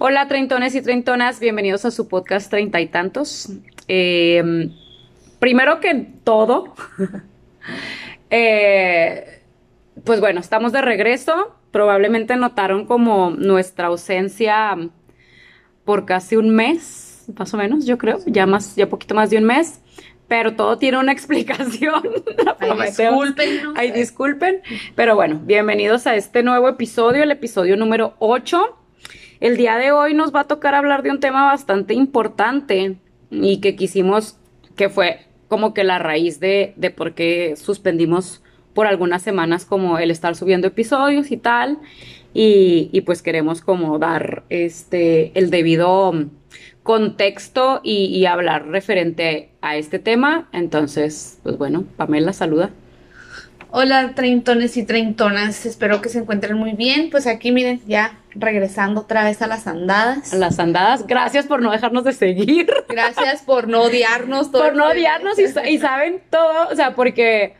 Hola, treintones y treintonas, bienvenidos a su podcast Treinta y Tantos. Eh, primero que todo, eh, pues bueno, estamos de regreso. Probablemente notaron como nuestra ausencia por casi un mes, más o menos, yo creo, ya más, ya poquito más de un mes. Pero todo tiene una explicación. Ay, disculpen. Ay, disculpen. Pero bueno, bienvenidos a este nuevo episodio, el episodio número 8. El día de hoy nos va a tocar hablar de un tema bastante importante y que quisimos, que fue como que la raíz de, de por qué suspendimos por algunas semanas como el estar subiendo episodios y tal. Y, y pues queremos como dar este el debido contexto y, y hablar referente a este tema. Entonces, pues bueno, Pamela, saluda. Hola, treintones y treintonas. Espero que se encuentren muy bien. Pues aquí, miren, ya regresando otra vez a las andadas. A las andadas. Gracias por no dejarnos de seguir. Gracias por no odiarnos. Todo por no odiarnos y, y, saben todo. O sea, porque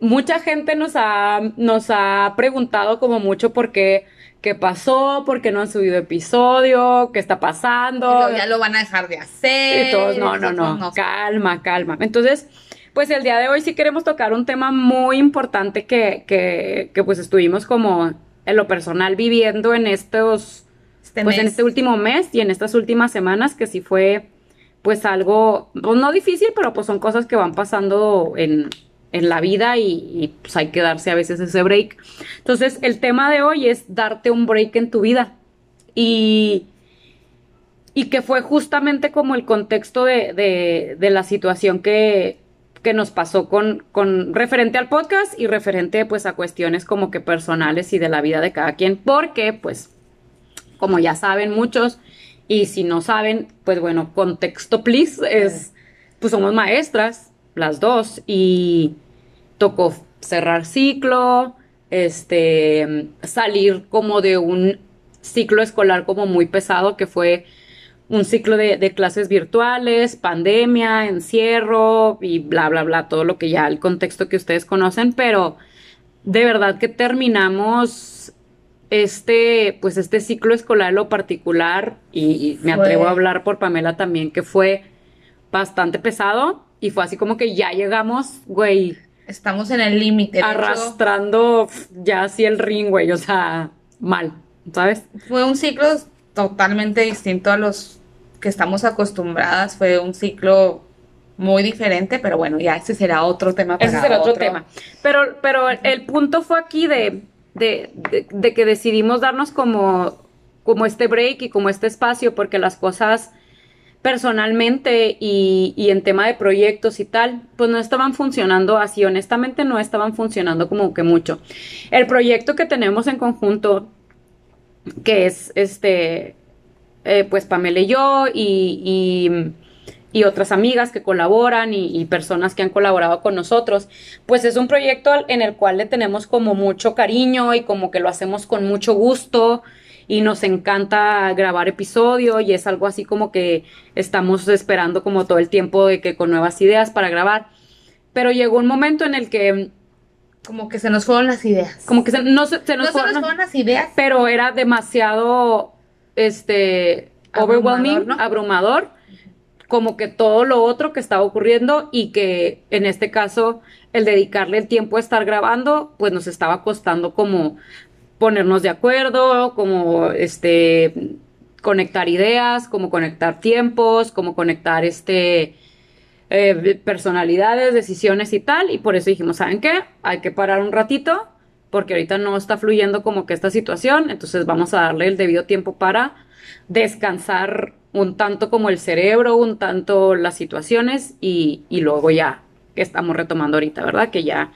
mucha gente nos ha, nos ha preguntado como mucho por qué. ¿Qué pasó? ¿Por qué no han subido episodio? ¿Qué está pasando? ya lo van a dejar de hacer. Y todos, no, no, no, no. Calma, calma. Entonces, pues el día de hoy sí queremos tocar un tema muy importante que, que, que pues estuvimos como en lo personal viviendo en estos, este pues mes. en este último mes y en estas últimas semanas que sí fue pues algo, pues no difícil, pero pues son cosas que van pasando en, en la vida y, y, pues hay que darse a veces ese break. Entonces el tema de hoy es darte un break en tu vida y, y que fue justamente como el contexto de, de, de la situación que, que nos pasó con, con referente al podcast y referente pues a cuestiones como que personales y de la vida de cada quien, porque pues como ya saben muchos y si no saben, pues bueno, contexto please es pues somos maestras las dos y tocó cerrar ciclo, este salir como de un ciclo escolar como muy pesado que fue un ciclo de, de, clases virtuales, pandemia, encierro y bla, bla, bla, todo lo que ya, el contexto que ustedes conocen, pero de verdad que terminamos este, pues este ciclo escolar lo particular y, y me fue. atrevo a hablar por Pamela también, que fue bastante pesado y fue así como que ya llegamos, güey. Estamos en el límite. Arrastrando hecho, ya así el ring, güey, o sea, mal, ¿sabes? Fue un ciclo totalmente distinto a los que estamos acostumbradas. Fue un ciclo muy diferente, pero bueno, ya ese será otro tema. Para ese será otro, otro tema. Pero, pero el punto fue aquí de, de, de, de, que decidimos darnos como, como este break y como este espacio, porque las cosas personalmente y, y en tema de proyectos y tal, pues no estaban funcionando así, honestamente no estaban funcionando como que mucho. El proyecto que tenemos en conjunto, que es este eh, pues Pamela y yo y, y, y, otras amigas que colaboran y, y, personas que han colaborado con nosotros, pues es un proyecto en el cual le tenemos como mucho cariño y como que lo hacemos con mucho gusto y nos encanta grabar episodio y es algo así como que estamos esperando como todo el tiempo de que con nuevas ideas para grabar. Pero llegó un momento en el que como que se nos fueron las ideas. Como que se, no se, se nos, no fueron, se nos fueron las ideas. Pero era demasiado este overwhelming, ¿no? abrumador, como que todo lo otro que estaba ocurriendo y que en este caso el dedicarle el tiempo a estar grabando, pues nos estaba costando como ponernos de acuerdo, como este conectar ideas, como conectar tiempos, como conectar este eh, personalidades, decisiones y tal, y por eso dijimos, ¿saben qué? Hay que parar un ratito, porque ahorita no está fluyendo como que esta situación, entonces vamos a darle el debido tiempo para descansar un tanto como el cerebro, un tanto las situaciones y, y luego ya que estamos retomando ahorita, ¿verdad? Que ya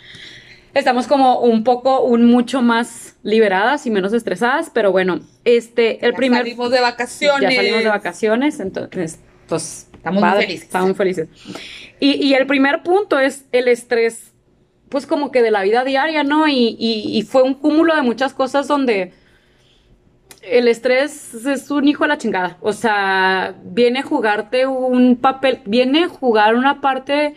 estamos como un poco, un mucho más liberadas y menos estresadas, pero bueno, este, el ya primer... salimos de vacaciones. Ya salimos de vacaciones, entonces, pues, estamos padre, muy felices. Estamos felices. Y, y, el primer punto es el estrés, pues como que de la vida diaria, ¿no? Y, y, y fue un cúmulo de muchas cosas donde el estrés es un hijo de la chingada. O sea, viene a jugarte un papel, viene a jugar una parte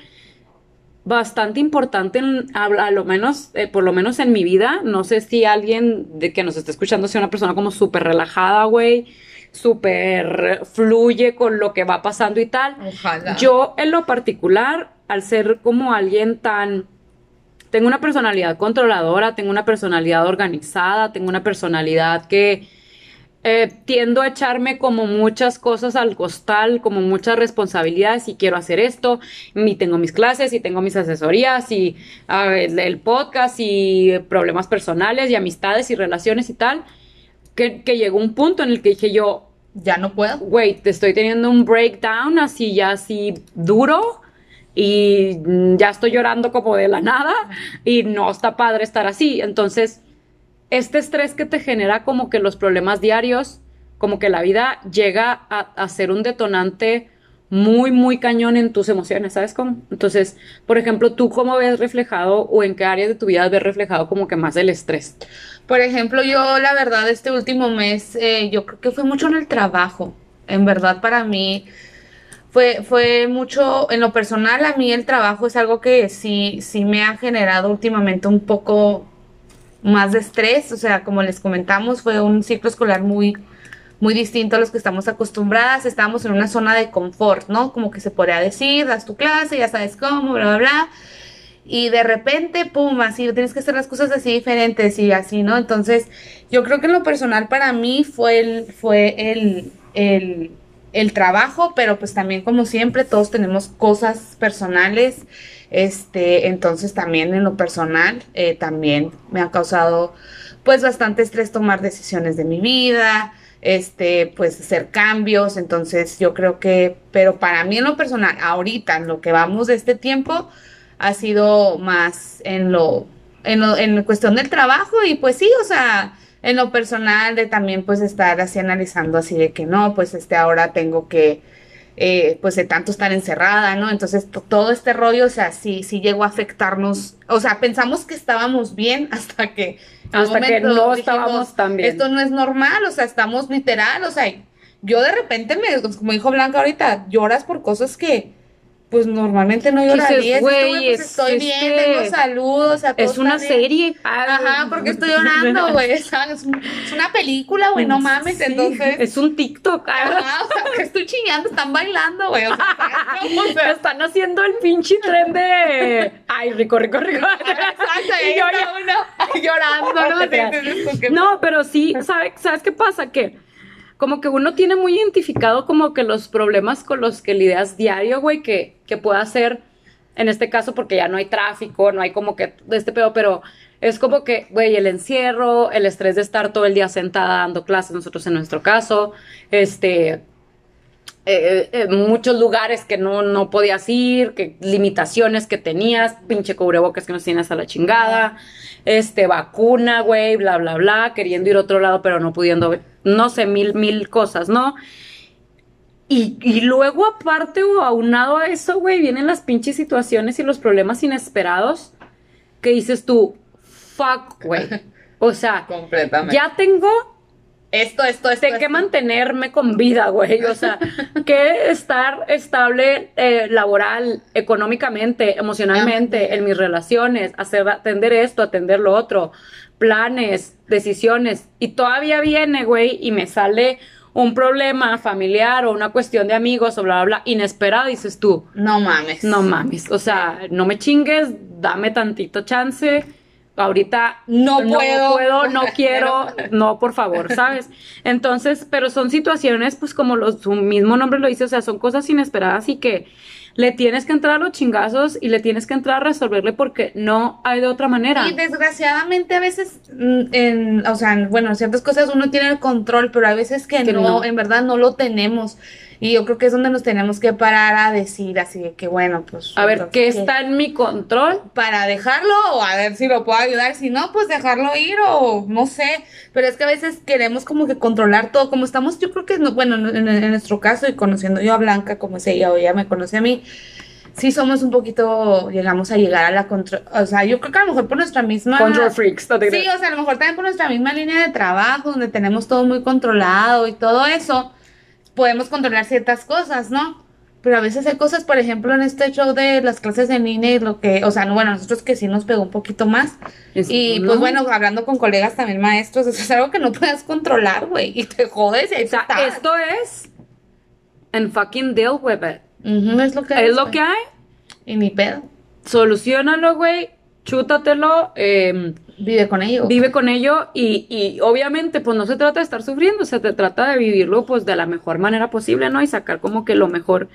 bastante importante, en, a, a, lo menos, eh, por lo menos en mi vida. No sé si alguien de que nos esté escuchando sea una persona como súper relajada, güey, súper fluye con lo que va pasando y tal. Ojalá. Yo en lo particular, al ser como alguien tan... Tengo una personalidad controladora, tengo una personalidad organizada, tengo una personalidad que eh, tiendo a echarme como muchas cosas al costal, como muchas responsabilidades y quiero hacer esto, y tengo mis clases y tengo mis asesorías y ah, el, el podcast y problemas personales y amistades y relaciones y tal, que, que llegó un punto en el que dije yo, Ya no puedo. güey, te estoy teniendo un breakdown así ya así duro y mm, ya estoy llorando como de la nada y no está padre estar así. Entonces, este estrés que te genera como que los problemas diarios, como que la vida llega a, a ser un detonante muy, muy cañón en tus emociones, ¿sabes cómo? Entonces, por ejemplo, ¿tú cómo ves reflejado o en qué áreas de tu vida ves reflejado como que más el estrés? Por ejemplo, yo la verdad este último mes, eh, yo creo que fue mucho en el trabajo. En verdad para mí fue, fue mucho, en lo personal a mí el trabajo es algo que sí, sí me ha generado últimamente un poco más de estrés. O sea, como les comentamos, fue un ciclo escolar muy, muy distinto a los que estamos acostumbradas. Estábamos en una zona de confort, ¿no? Como que se podría decir, das tu clase, ya sabes cómo, bla, bla, bla. Y de repente, pum, así, tienes que hacer las cosas así diferentes y así, ¿no? Entonces, yo creo que en lo personal para mí fue el, fue el, el, el trabajo, pero pues también como siempre todos tenemos cosas personales, este, entonces también en lo personal eh, también me ha causado pues bastante estrés tomar decisiones de mi vida, este, pues hacer cambios, entonces yo creo que, pero para mí en lo personal, ahorita en lo que vamos de este tiempo, ha sido más en lo, en lo, en cuestión del trabajo y pues sí, o sea, en lo personal de también pues estar así analizando así de que no, pues este ahora tengo que, eh, pues de tanto estar encerrada, ¿no? Entonces to- todo este rollo, o sea, sí, sí llegó a afectarnos, o sea, pensamos que estábamos bien hasta que... Hasta que no dijimos, estábamos tan bien. Esto no es normal, o sea, estamos literal, o sea, yo de repente me, como dijo Blanca ahorita, lloras por cosas que pues normalmente no dices, llorarías. Esto, "Güey, pues, es estoy bien, este- tengo salud, o sea, todo Es una está bien". serie. Ajá, porque estoy llorando, güey, ¿sabes? Es un- es una película, güey, no mames, Sí, entonces... Es un TikTok. Ajá, o sea, que estoy chillando, están bailando, güey. O sea, Están haciendo el pinche tren de. Ay, rico, rico, rico. Exacto, y yo ya- uno llorando, ¿no? No pero sí, ¿sabe- ¿sabes qué pasa? Que como que uno tiene muy identificado como que los problemas con los que lidias diario, güey, que, que pueda ser, en este caso, porque ya no hay tráfico, no hay como que de este pedo, pero es como que, güey, el encierro, el estrés de estar todo el día sentada dando clases, nosotros en nuestro caso, este, eh, eh, muchos lugares que no, no podías ir, que limitaciones que tenías, pinche cubrebocas que nos tienes a la chingada, este, vacuna, güey, bla, bla, bla, queriendo ir a otro lado, pero no pudiendo, no sé, mil, mil cosas, ¿no? Y, y luego, aparte o aunado a eso, güey, vienen las pinches situaciones y los problemas inesperados que dices tú, fuck, güey. O sea, Completamente. ya tengo Esto, esto, esto. de qué mantenerme con vida, güey. O sea, que estar estable eh, laboral, económicamente, emocionalmente, en mis relaciones, hacer, atender esto, atender lo otro, planes, decisiones. Y todavía viene, güey, y me sale un problema familiar o una cuestión de amigos o bla, bla, bla, inesperado, dices tú. No mames. No mames, o sea, no me chingues, dame tantito chance. Ahorita No puedo. no quiero, no, por favor, ¿sabes? Entonces, pero son situaciones, pues como los, su mismo nombre lo dice, o sea, son cosas inesperadas y que le tienes que entrar a los chingazos y le tienes que entrar a resolverle porque no hay de otra manera. Y desgraciadamente a veces, mm, en, o sea, bueno, en ciertas cosas uno tiene el control, pero hay veces que, Que no, no. en verdad no lo tenemos. Y yo creo que es donde nos tenemos que parar a decir así de que, bueno, pues... A ver, ¿qué está en mi control? Para dejarlo o a ver si lo puedo ayudar, si no, pues dejarlo ir o no sé. Pero es que a veces queremos como que controlar todo, como estamos, yo creo que, no, bueno, en, en nuestro caso y conociendo yo a Blanca como es ella o ella me conoce a mí, sí somos un poquito, llegamos a llegar a la control, o sea, yo creo que a lo mejor por nuestra misma... Control freaks, no te Sí, o sea, a lo mejor también por nuestra misma línea de trabajo, donde tenemos todo muy controlado y todo eso, podemos controlar ciertas cosas, ¿no? Pero a veces hay cosas, por ejemplo, en este show de las clases en línea y lo que, o sea, no, bueno, nosotros que sí nos pegó un poquito más. Es- y no. pues bueno, hablando con colegas también maestros, eso es algo que no puedes controlar, güey. Y te jodes y O sea, esto es. And fucking deal with it. Es lo que Es lo que hay. Y ni pedo. Solucionalo, güey. Chútatelo. eh, Vive con ello. vive con ello y, y obviamente pues no se trata de estar sufriendo, se te trata de vivirlo pues de la mejor manera posible, ¿no? Y sacar como que lo mejor,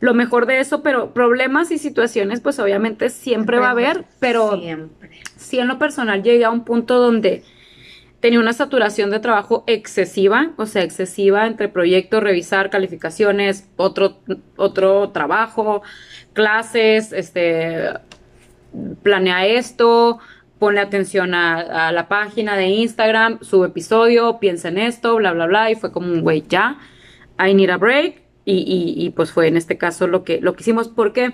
lo mejor de eso, pero problemas y situaciones pues obviamente siempre va a haber, pero Siempre. sí en lo personal llegué a un punto donde tenía una saturación de trabajo excesiva, o sea, excesiva entre proyectos, revisar calificaciones, otro, otro trabajo, clases, este, planea esto, ponle atención a, la página de Instagram, sube episodio, piensa en esto, bla, bla, bla, y fue como un güey, ya, I need a break. Y, y, y, pues fue en este caso lo que, lo que hicimos. ¿Por qué?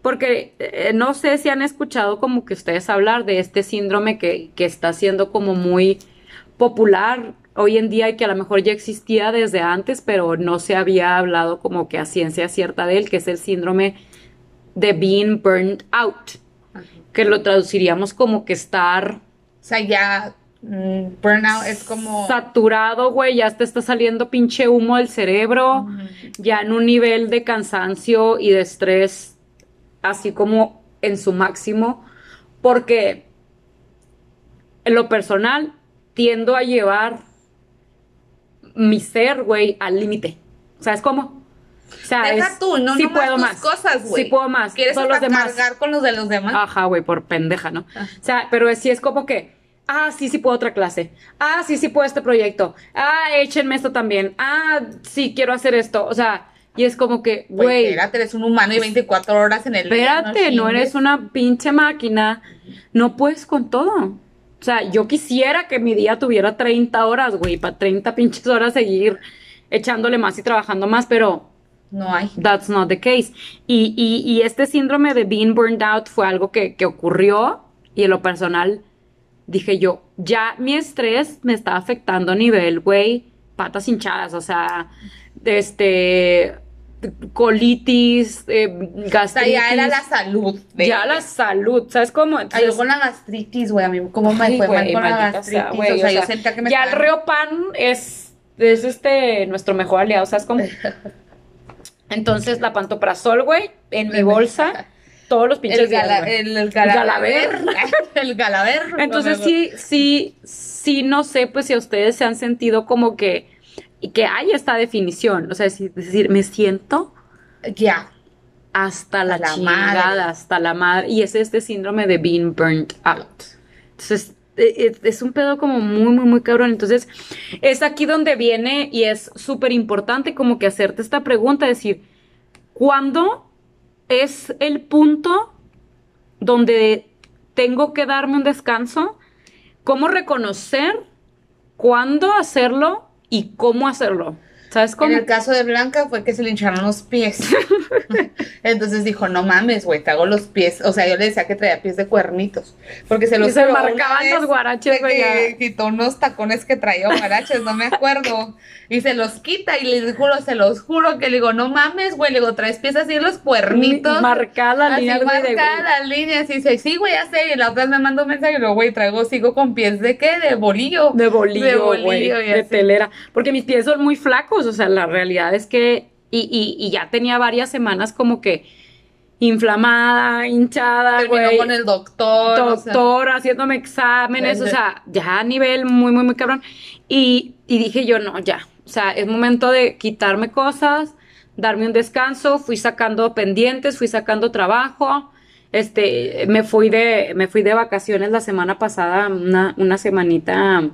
Porque eh, no sé si han escuchado como que ustedes hablar de este síndrome que, que está siendo como muy popular hoy en día y que a lo mejor ya existía desde antes, pero no se había hablado como que a ciencia cierta de él, que es el síndrome de being burned out. Que lo traduciríamos como que estar O sea, ya mm, burnout es como. saturado, güey, ya te está saliendo pinche humo del cerebro, ya en un nivel de cansancio y de estrés así como en su máximo, porque en lo personal tiendo a llevar mi ser, güey, al límite. ¿Sabes cómo? O sea, Deja tú, no sí nomás puedo tus más. cosas, güey. Sí puedo más. ¿Quieres Todos los hasta demás. cargar con los de los demás? Ajá, güey, por pendeja, ¿no? Ah. O sea, pero sí es como que, ah, sí, sí puedo otra clase. Ah, sí, sí puedo este proyecto. Ah, échenme esto también. Ah, sí, quiero hacer esto. O sea, y es como que, Güey, espérate, eres un humano y 24 horas en el día, espérate, no eres una pinche máquina. No puedes con todo. O sea, yo quisiera que mi día tuviera 30 horas, güey, para 30 pinches horas seguir echándole más y trabajando más, pero No hay. That's not the case. Y, y, y este síndrome de being burned out fue algo que, que ocurrió y en lo personal dije yo, ya mi estrés me está afectando a nivel, güey, patas hinchadas, o sea, este, colitis, eh, O sea, gastritis. ya era la salud. de- ya la salud, ¿sabes cómo? Ay, yo con la gastritis, güey, a mí cómo me Ay, fue mal güey, con la gastritis. sea, güey, o sea, o yo sea, sentía que me ya el Riopan es, es este nuestro mejor aliado, ¿sabes cómo? Entonces la pantoprazol, güey, en mi bolsa, todos los pinches el, gala- el, el galaver. el galaver. Entonces sí, sí, sí, no sé, pues si a ustedes se han sentido como que, y que hay esta definición, o sea, es decir, me siento Ya. hasta la, la chingada, madre. hasta la madre, y es este síndrome de being burnt out. Entonces, es un pedo como muy, muy, muy cabrón. Entonces, es aquí donde viene y es súper importante como que hacerte esta pregunta, decir, ¿cuándo es el punto donde tengo que darme un descanso? ¿Cómo reconocer cuándo hacerlo y cómo hacerlo? ¿Sabes cómo? En el caso de Blanca fue que se le hincharon los pies. Entonces dijo, no mames, güey, te hago los pies. O sea, yo le decía que traía pies de cuernitos. Porque se los Y se marcaban los guaraches, güey, que quitó unos tacones que traía guaraches, no me acuerdo. Y se los quita y le juro, se los juro que le digo, no mames, güey, le digo, traes pies así en los cuernitos. Marcada la Así línea, marcada la línea, así dice, sí, güey, ya sé. Y la otra vez me mandó un mensaje y luego, güey, traigo, sigo con pies de qué? De bolillo. De bolillo, De y de así. telera. Porque mis pies son muy flacos, o sea, la realidad es que. Y, y, y ya tenía varias semanas como que inflamada, hinchada, Terminó güey. con el doctor. o sea. Doctor, haciéndome exámenes, o sea, ya a nivel muy, muy, muy cabrón. Y, y dije yo, no, ya. O sea, es momento de quitarme cosas, darme un descanso. Fui sacando pendientes, fui sacando trabajo. Este, me fui de, me fui de vacaciones la semana pasada, una, una semanita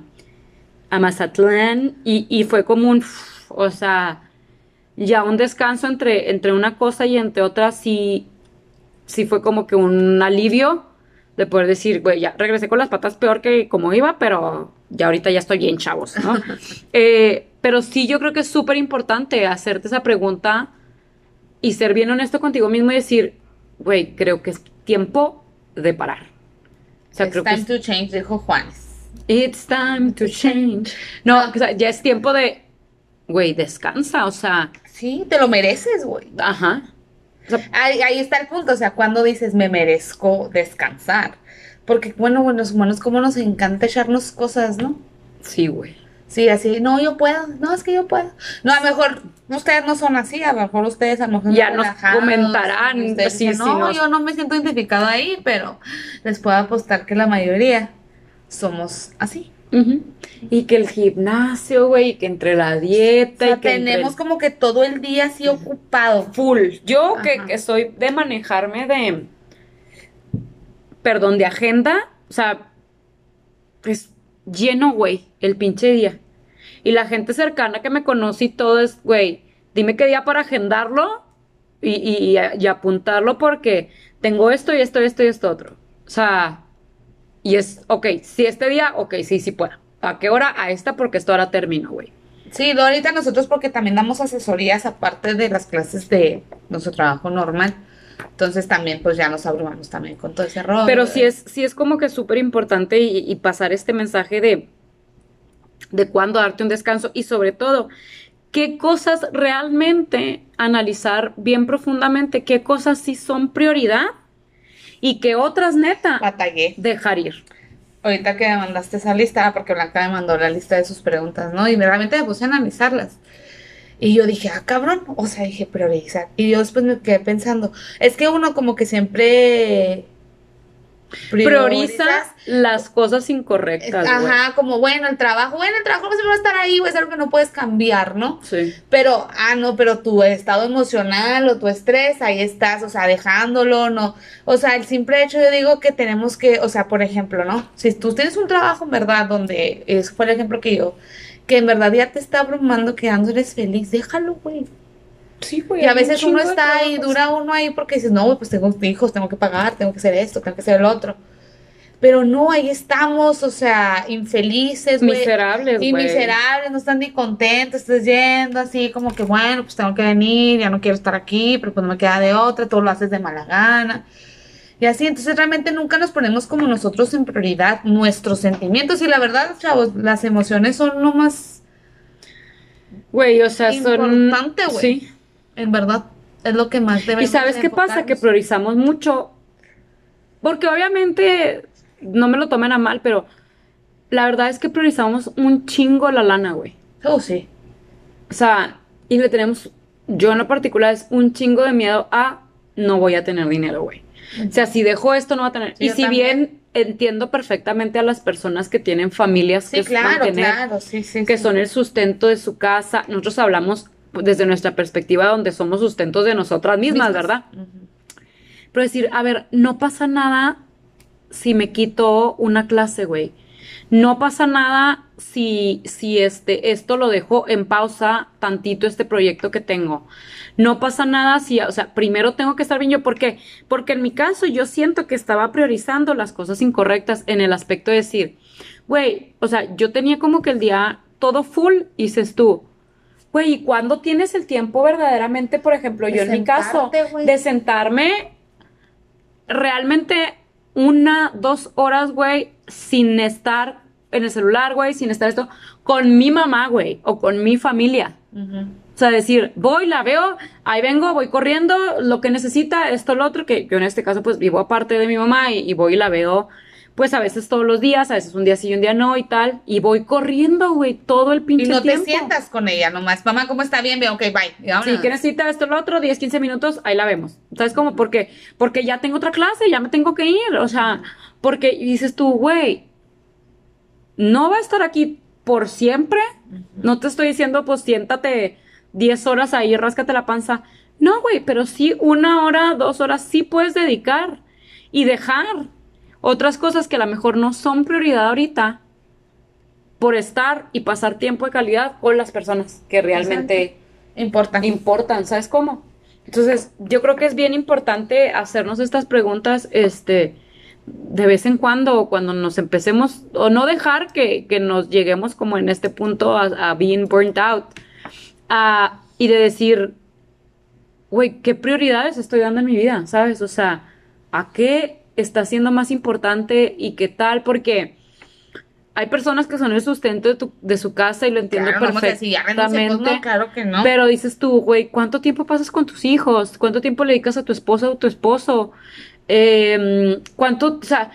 a Mazatlán, y, y fue como un, o sea, ya un descanso entre, entre una cosa y entre otra, sí, sí fue como que un alivio de poder decir, güey, ya regresé con las patas peor que como iba, pero ya ahorita ya estoy bien, chavos, ¿no? Eh, pero sí yo creo que es súper importante hacerte esa pregunta y ser bien honesto contigo mismo y decir, güey, creo que es tiempo de parar. O sea, It's creo que time es- to change, dijo Juanes. It's time to change. No, o sea, ya es tiempo de, güey, descansa, o sea, Sí, te lo mereces, güey. Ajá. O sea, Ahí, ahí está el punto, o sea, cuando dices me merezco descansar. Porque, bueno, bueno, los humanos, como nos encanta echarnos cosas, ¿no? sí, güey. Sí, así, no, yo puedo, no, es que yo puedo. No, a lo mejor ustedes no son así, a lo mejor ustedes a lo mejor Ya nos comentarán, ustedes sí, dicen, sí, no, nos- yo no me siento identificado ahí, pero les puedo apostar que la mayoría somos así. Y que el gimnasio, güey, y que entre la O dieta sea, y que tenemos el- como que todo el día así ocupado. full. Yo que, Ajá. que soy de manejarme de, perdón, de agenda, o sea, es lleno, güey, el pinche día. Y la gente cercana que me conoce y todo es, güey, dime qué día para agendarlo y, y- y- y apuntarlo porque tengo esto y esto y esto y esto otro. O sea, y es, ok, si este día, ok, sí, sí puedo. ¿A qué hora? A esta porque esta hora termino, güey. Sí, ahorita nosotros porque también damos asesorías aparte de las clases de nuestro trabajo normal. Entonces también pues ya nos abrumamos también con todo ese rollo. Pero sí es, sí es como que súper importante y, y pasar este mensaje de, de cuándo darte un descanso y sobre todo, qué cosas realmente analizar bien profundamente, qué cosas sí son prioridad y qué otras neta Batallé. dejar ir. Ahorita que me mandaste esa lista, porque Blanca me mandó la lista de sus preguntas, ¿no? Y realmente me puse a analizarlas. Y yo dije, ah, cabrón, o sea, dije priorizar. Y yo después me quedé pensando, es que uno como que siempre priorizas las cosas incorrectas. Ajá, como bueno, el trabajo, bueno, el trabajo siempre va a estar ahí, güey, es algo que no puedes cambiar, ¿no? Sí. Pero, ah, no, pero tu estado emocional o tu estrés, ahí estás, o sea, dejándolo, no. O sea, el simple hecho, yo digo que tenemos que, o sea, por ejemplo, ¿no? Si tú tienes un trabajo, en verdad, donde, es fue el ejemplo que yo, que en verdad ya te está abrumando, que eres feliz, déjalo, güey. Sí, güey. Y a veces uno está ahí, dura uno ahí porque dices, no, pues tengo hijos, tengo que pagar, tengo que hacer esto, tengo que hacer el otro. Pero no, ahí estamos, o sea, infelices, güey. Miserables, Y güey. miserables, no están ni contentos, estás yendo así como que, bueno, pues tengo que venir, ya no quiero estar aquí, pero pues no me queda de otra, todo lo haces de mala gana. Y así, entonces realmente nunca nos ponemos como nosotros en prioridad nuestros sentimientos. Y la verdad, chavos, las emociones son lo más, Güey, o sea, son... Importante, güey. Sí. En verdad, es lo que más ¿Y debemos sabes de qué pasa? Que priorizamos mucho. Porque obviamente, no me lo tomen a mal, pero la verdad es que priorizamos un chingo la lana, güey. Oh, sí. O sea, y le tenemos, yo en lo particular, es un chingo de miedo a no voy a tener dinero, güey. O sea, si dejo esto, no va a tener. Sí, y si también. bien entiendo perfectamente a las personas que tienen familias Sí, que claro, mantener, claro, sí, que son el sustento de su casa. Nosotros hablamos desde nuestra perspectiva donde somos sustentos de nosotras mismas, ¿verdad? Pero decir, a ver, no pasa nada si me quito una clase, güey. No pasa nada si, si este, esto lo dejo en pausa tantito este proyecto que tengo. No pasa nada si, o sea, primero tengo que estar bien yo. ¿Por qué? Porque en mi caso yo siento que estaba priorizando las cosas incorrectas en el aspecto de decir, güey, o sea, yo tenía como que el día todo full y dices tú, güey, ¿y cuándo tienes el tiempo verdaderamente, por ejemplo, De yo en mi caso, de sentarme realmente una, dos horas, güey, sin estar en el celular, güey, sin estar esto, con mi mamá, güey, o con mi familia. O sea, decir, voy, la veo, ahí vengo, voy corriendo, lo que necesita, esto, lo otro, que yo en este caso pues vivo aparte de mi mamá y, y voy y la veo pues a veces todos los días, a veces un día sí y un día no y tal, y voy corriendo, güey, todo el pinche Y no tiempo. te sientas con ella nomás. Mamá, ¿cómo está bien? Bien, ok, bye. Sí, que necesita esto, lo otro, 10, 15 minutos, ahí la vemos. ¿Sabes cómo? Porque, porque ya tengo otra clase, ya me tengo que ir. O sea, porque dices tú, güey, no va a estar aquí por siempre. No te estoy diciendo, pues siéntate 10 horas ahí, ráscate la panza. No, güey, pero sí una hora, dos horas sí puedes dedicar y dejar otras cosas que a lo mejor no son prioridad ahorita por estar y pasar tiempo de calidad con las personas que realmente Importa. importan, ¿sabes cómo? Entonces, yo creo que es bien importante hacernos estas preguntas, este, de vez en cuando, cuando nos empecemos, o no dejar que, que nos lleguemos como en este punto a, a being burnt out, a- y de decir, güey, ¿qué prioridades estoy dando en mi vida? ¿Sabes? O sea, ¿a qué está siendo más importante y qué tal? Porque hay personas que son el sustento de, tu, de su casa y lo entiendo Claro, pues, perfectamente. no, claro que no. Pero dices tú, güey, ¿cuánto tiempo pasas con tus hijos? ¿Cuánto tiempo le dedicas a tu esposa o tu esposo? Eh, ¿Cuánto, o sea,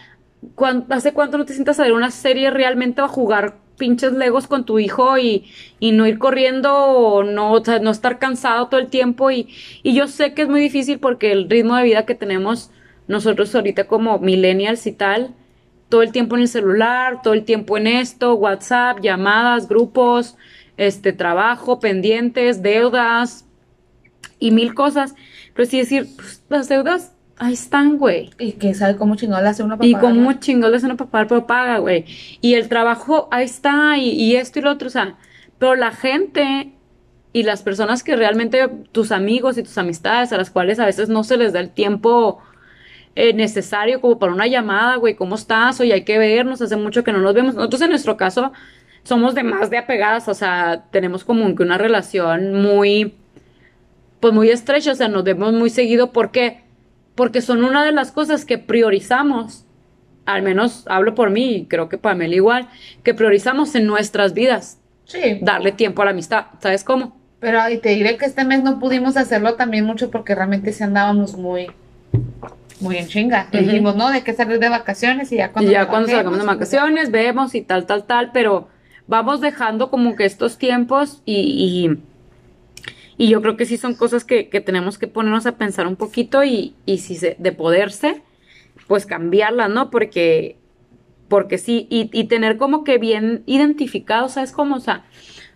cuán- hace cuánto no te sientas a ver una serie realmente o a jugar pinches legos con tu hijo y, y no ir corriendo o no, o sea, no estar cansado todo el tiempo? Y, y yo sé que es muy difícil porque el ritmo de vida que tenemos nosotros ahorita como millennials y tal, todo el tiempo en el celular, todo el tiempo en esto, WhatsApp, llamadas, grupos, este trabajo, pendientes, deudas y mil cosas. Pero sí decir, pues, las deudas ahí están, güey. Y que sabe cómo chingón le hace una papá. Y como chingón le hacen a papá, pero paga, güey. Y el trabajo, ahí está, y, y esto y lo otro, o sea, pero la gente y las personas que realmente, tus amigos y tus amistades, a las cuales a veces no se les da el tiempo eh, necesario como para una llamada, güey, ¿cómo estás? Oye, hay que vernos, hace mucho que no nos vemos. Nosotros en nuestro caso somos de más de apegadas, o sea, tenemos como que una relación muy, pues muy estrecha, o sea, nos vemos muy seguido, ¿por qué? Porque son una de las cosas que priorizamos, al menos hablo por mí, y creo que Pamela igual, que priorizamos en nuestras vidas, Sí. darle tiempo a la amistad, ¿sabes cómo? Pero y te diré que este mes no pudimos hacerlo también mucho porque realmente sí andábamos muy, muy en chinga. Ujú. Dijimos, no, de que salir de vacaciones y ya cuando y ya cuando salgamos de vacaciones, vemos y tal, tal, tal, pero vamos dejando como que estos tiempos y, y, y yo creo que sí son cosas que, que tenemos que ponernos a pensar un poquito y, y si se, de poderse, pues cambiarlas, ¿no? Porque, porque sí, y, y tener como que bien identificado, ¿sabes cómo? O sea,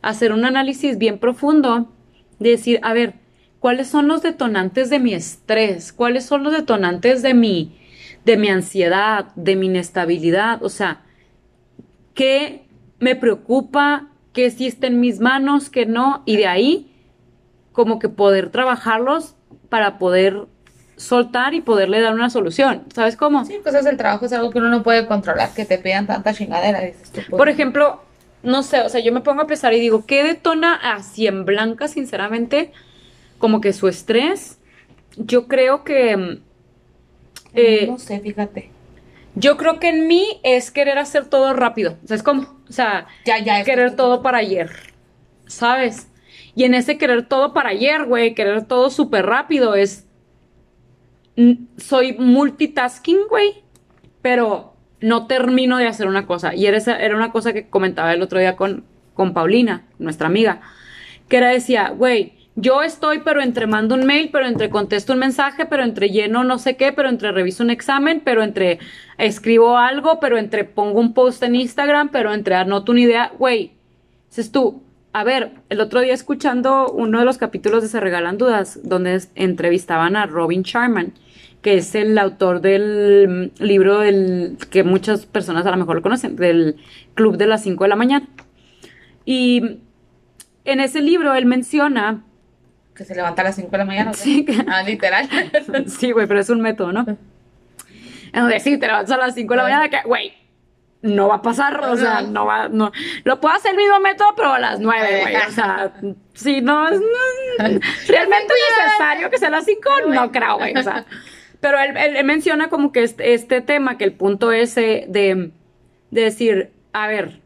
hacer un análisis bien profundo de decir, a ver, ¿cuáles son los detonantes de mi estrés? ¿Cuáles son los detonantes de mi, de mi ansiedad, de mi inestabilidad? O sea, ¿qué me preocupa? ¿Qué sí está en mis manos? ¿Qué no? Y de ahí, como que poder trabajarlos para poder soltar y poderle dar una solución. ¿Sabes cómo? Sí, cosas del trabajo es algo que uno no puede controlar, que te pidan tanta chingadera, dices tú. pues, Por ejemplo, no sé, o sea, yo me pongo a pensar y digo, ¿qué detona así en blanca, sinceramente? Como que su estrés. Yo creo que. mm, eh, no sé, fíjate. yo creo que en mí es querer hacer todo rápido. ¿Sabes cómo? O sea, Ya, ya. es- querer todo para ayer. ¿Sabes? Y en ese querer todo para ayer, güey, querer todo súper rápido es. Soy multitasking, güey, pero no termino de hacer una cosa. Y era, esa- era una cosa que comentaba el otro día con, con Paulina, nuestra amiga, que era decía, güey, yo estoy, pero entre mando un mail, pero entre contesto un mensaje, pero entre lleno no sé qué, pero entre reviso un examen, pero entre escribo algo, pero entre pongo un post en Instagram, pero entre anoto una idea, güey, dices tú, a ver, el otro día escuchando uno de los capítulos de Se Regalan Dudas, donde entrevistaban a Robin Sharman, que es el autor del mm, libro del, que muchas personas a lo mejor lo conocen, del Club de las 5 de la mañana. Y en ese libro él menciona, Que se levanta a las 5 de la mañana. Sí, Ah, literal. sí, güey, pero es un método, ¿no? En donde sí, te levantas a las 5 de la mañana, que, güey, no va a pasar, o sea, no va, no, lo puedo hacer el mismo método, pero a las 9, güey, o sea, sí, no, es, no es realmente necesario que sea a las 5, no creo, güey, o sea, pero él, él- él menciona como que este, este tema, que el punto ese de, de decir, a ver,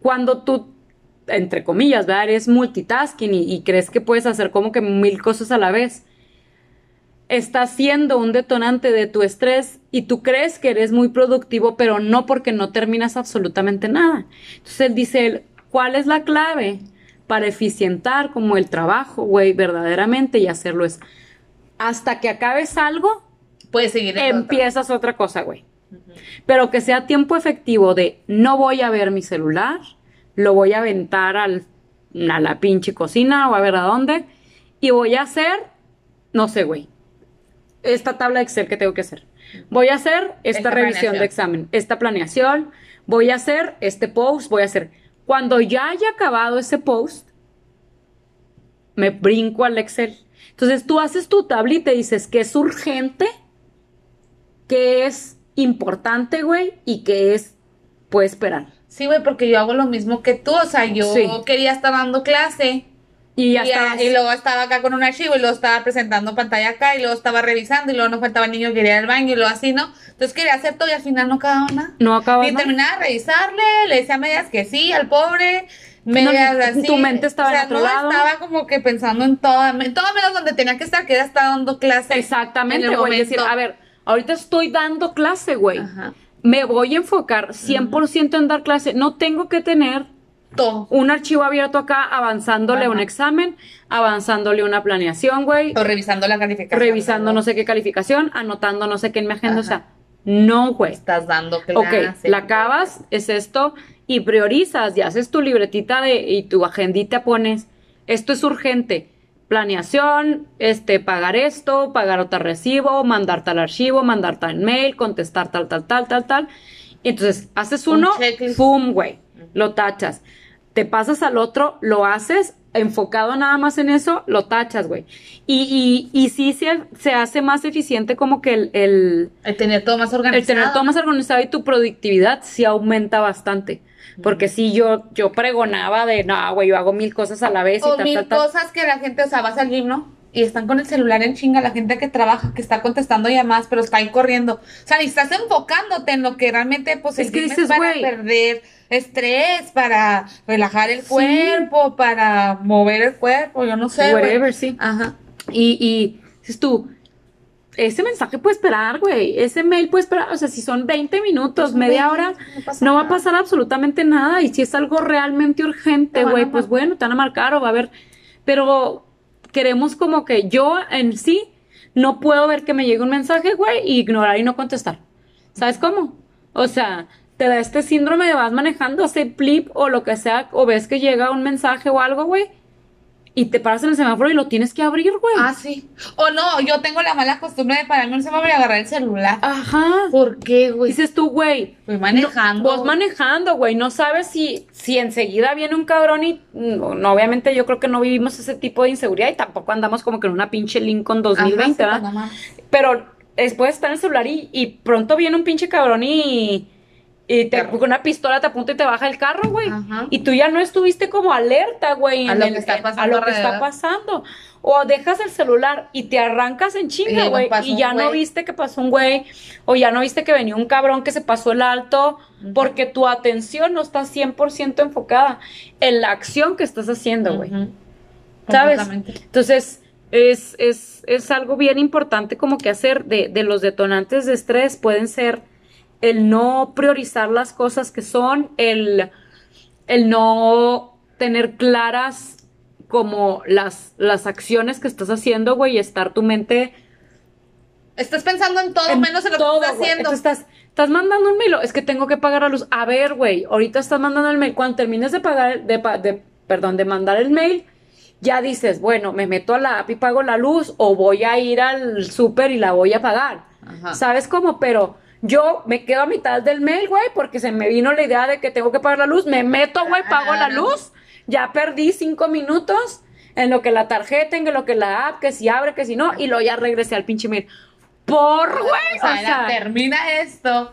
cuando tú, entre comillas, ¿verdad? Eres multitasking y, y crees que puedes hacer como que mil cosas a la vez, está siendo un detonante de tu estrés y tú crees que eres muy productivo, pero no porque no terminas absolutamente nada. Entonces él dice, él, ¿cuál es la clave para eficientar como el trabajo, güey, verdaderamente y hacerlo es, hasta que acabes algo, Puedes seguir. empiezas otra cosa, güey. Pero que sea tiempo efectivo de no voy a ver mi celular, lo voy a aventar al, a la pinche cocina o a ver a dónde, y voy a hacer, no sé, güey, esta tabla de Excel que tengo que hacer. Voy a hacer esta, Esta revisión de examen, esta planeación, voy a hacer este post, voy a hacer. Cuando ya haya acabado ese post, me brinco al Excel. Entonces tú haces tu tablita y dices que es urgente, que es importante, güey, y que es, puede esperar. Sí, güey, porque yo hago lo mismo que tú. O sea, yo Sí. quería estar dando clase Y ya y, estabas- y luego estaba acá con un archivo y luego estaba presentando pantalla acá y luego estaba revisando y luego no faltaba el niño que quería ir al baño y luego así, ¿no? Entonces quería hacer todo y al final no acababa nada. No acabas Y nada. terminaba de revisarle, le decía medias que sí al pobre, medias No, así. tu mente estaba o sea, en otro no lado. estaba como que pensando en todo, en todo menos donde tenía que estar, que era estar dando clases. Exactamente, en el güey. Decir, a ver, ahorita estoy dando clase, güey. Ajá. Me voy a enfocar 100% en dar clase. No tengo que tener Todo. un archivo abierto acá avanzándole Ajá. un examen, avanzándole una planeación, güey, O revisando la calificación. revisando no sé qué calificación, anotando no sé qué en mi agenda. O sea, no, güey. Estás dando clases. Ok, la acabas, es esto, y priorizas, y haces tu libretita de, y tu agendita pones, esto es urgente, planeación, este, pagar esto, pagar otro recibo, mandar tal archivo, mandar tal mail, contestar tal, tal, tal, tal, tal. Entonces, haces Un uno, pum, güey, lo tachas. Te pasas al otro, lo haces, enfocado nada más en eso, lo tachas, güey. Y, y, y sí se, se hace más eficiente como que el- el El tener todo más organizado. el tener todo más organizado y tu productividad sí aumenta bastante. Porque sí, yo, yo pregonaba de, no, güey, yo hago mil cosas a la vez y O tal, mil cosas que la gente, o sea, vas al gym, ¿no? Y están con el celular en chinga, la gente que trabaja, que está contestando llamadas, pero está ahí corriendo. O sea, y estás enfocándote en lo que realmente, pues, Es que dices, para perder estrés, para relajar el Sí. cuerpo, para mover el cuerpo, yo no sé. Whatever, sí. Ajá. Y, y dices tú, ese mensaje puede esperar, güey. Ese mail puede esperar. O sea, si son 20 minutos, Pues, media hora, no no va a pasar absolutamente nada. Y si es algo realmente urgente, güey, pues bueno, te van a marcar o va a haber. Pero queremos como que yo en sí no puedo ver que me llegue un mensaje, güey, y ignorar y no contestar. ¿Sabes cómo? O sea, te da este síndrome de vas manejando, hace flip o lo que sea, o ves que llega un mensaje o algo, güey, y te paras en el semáforo y lo tienes que abrir, güey. Ah, sí. O no, yo tengo la mala costumbre de pararme en un semáforo y agarrar el celular. Ajá. ¿Por qué, güey? Dices tú, güey. Voy manejando. no- vos manejando, güey. No sabes si, si enseguida viene un cabrón y. No, obviamente yo creo que no vivimos ese tipo de inseguridad y tampoco andamos como que en una pinche Lincoln 2020, Ajá, sí, ¿verdad? nada más. Pero después estar en el celular y, y pronto viene un pinche cabrón y. Y te, con una pistola te apunta y te baja el carro, güey. Ajá. Y tú ya no estuviste como alerta, güey. A en lo el- que está en- pasando A lo que está pasando. O dejas el celular y te arrancas en chinga, güey. Y ya no viste que pasó un güey. O ya no viste que venía un cabrón que se pasó el alto. Porque tu atención no está 100% enfocada en la acción que estás haciendo, güey. ¿Sabes? Entonces, es, es, es algo bien importante como que hacer de, de los detonantes de estrés. Pueden ser el no priorizar las cosas que son, el, el no tener claras como las, las acciones que estás haciendo, güey, y estar tu mente Estás pensando en todo menos en lo todo, que estás güey. haciendo. Entonces, estás, estás mandando un mail, es que tengo que pagar la luz. A ver, güey, ahorita estás mandando el mail. Cuando termines de pagar, de, pa- de- perdón, de mandar el mail, ya dices, bueno, me meto a la app y pago la luz o voy a ir al súper y la voy a pagar. Ajá. ¿Sabes cómo? Pero yo me quedo a mitad del mail, güey, porque se me vino la idea de que tengo que pagar la luz. Me meto, güey, pago la luz. Ya perdí cinco minutos en lo que la tarjeta, en lo que la app, que si abre, que si no, y luego ya regresé al pinche mail. Por, güey, O sea, o sea, termina esto.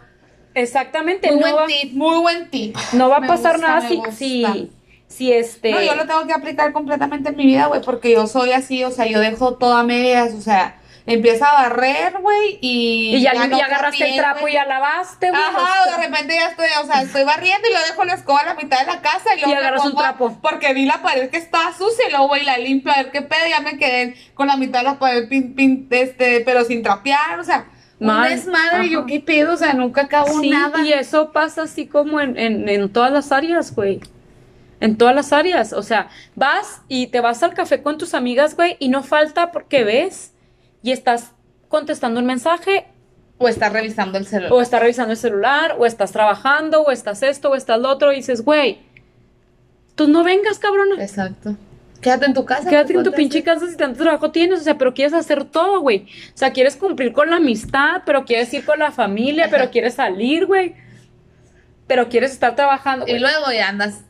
exactamente, Muy no va, buen tip, muy buen tip. no va a pasar gusta, nada si, si, si este... No, yo lo tengo que aplicar completamente en mi vida, güey, porque yo soy así, o sea, yo dejo todo a medias, o sea, empiezo a barrer, güey, y... y ya, no ya agarraste trapié, el trapo güey. y ya lavaste, güey. Ajá, o sea, de repente ya estoy, o sea, estoy barriendo y lo dejo la escoba a la mitad de la casa y luego Y agarras un trapo. Porque vi la pared que estaba sucia y luego voy y la limpio a ver qué pedo, ya me quedé con la mitad de la pared pin, pin, este, pero sin trapear, o sea, un Mal. desmadre, y yo Ajá. qué pedo, o sea, nunca acabo Sí, nada. y eso pasa así como en, en, en todas las áreas, güey. En todas las áreas. O sea, vas y te vas al café con tus amigas, güey, y no falta porque ves y estás contestando un mensaje O estás revisando el celular. o estás revisando el celular, o estás trabajando, o estás esto, o estás lo otro, y dices, güey, tú no vengas, cabrona. Exacto. Quédate en tu casa. Quédate en tu pinche casa si tanto trabajo tienes, o sea, pero quieres hacer todo, güey. O sea, quieres cumplir con la amistad, pero quieres ir con la familia, pero quieres salir, güey. Pero quieres estar trabajando. Y luego ya andas